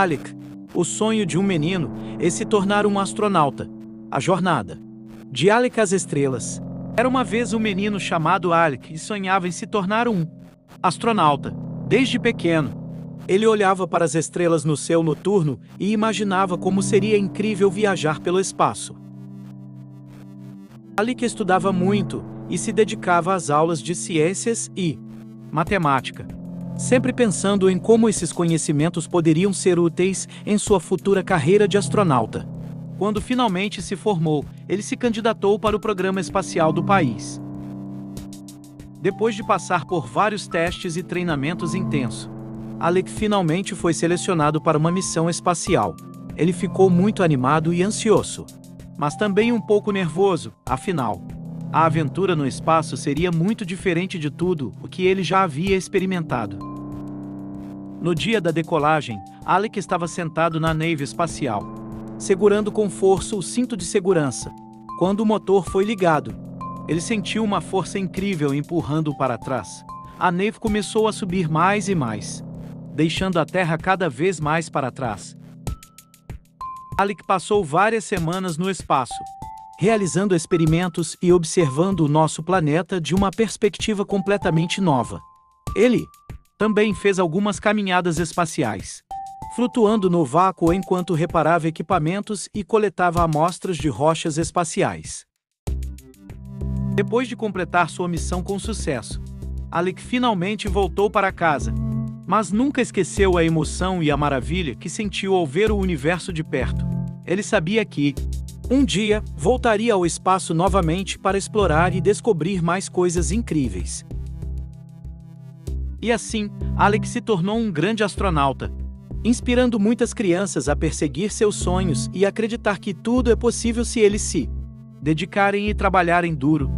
Alec, o sonho de um menino é se tornar um astronauta. A jornada de Alec às estrelas. Era uma vez um menino chamado Alec e sonhava em se tornar um astronauta. Desde pequeno, ele olhava para as estrelas no céu noturno e imaginava como seria incrível viajar pelo espaço. Alec estudava muito e se dedicava às aulas de ciências e matemática sempre pensando em como esses conhecimentos poderiam ser úteis em sua futura carreira de astronauta. Quando finalmente se formou, ele se candidatou para o programa espacial do país. Depois de passar por vários testes e treinamentos intensos, Alec finalmente foi selecionado para uma missão espacial. Ele ficou muito animado e ansioso, mas também um pouco nervoso, afinal, a aventura no espaço seria muito diferente de tudo o que ele já havia experimentado. No dia da decolagem, Alec estava sentado na nave espacial, segurando com força o cinto de segurança. Quando o motor foi ligado, ele sentiu uma força incrível empurrando-o para trás. A nave começou a subir mais e mais, deixando a Terra cada vez mais para trás. Alec passou várias semanas no espaço, realizando experimentos e observando o nosso planeta de uma perspectiva completamente nova. Ele também fez algumas caminhadas espaciais, flutuando no vácuo enquanto reparava equipamentos e coletava amostras de rochas espaciais. Depois de completar sua missão com sucesso, Alec finalmente voltou para casa, mas nunca esqueceu a emoção e a maravilha que sentiu ao ver o universo de perto. Ele sabia que, um dia, voltaria ao espaço novamente para explorar e descobrir mais coisas incríveis. E assim, Alex se tornou um grande astronauta, inspirando muitas crianças a perseguir seus sonhos e acreditar que tudo é possível se eles se dedicarem e trabalharem duro.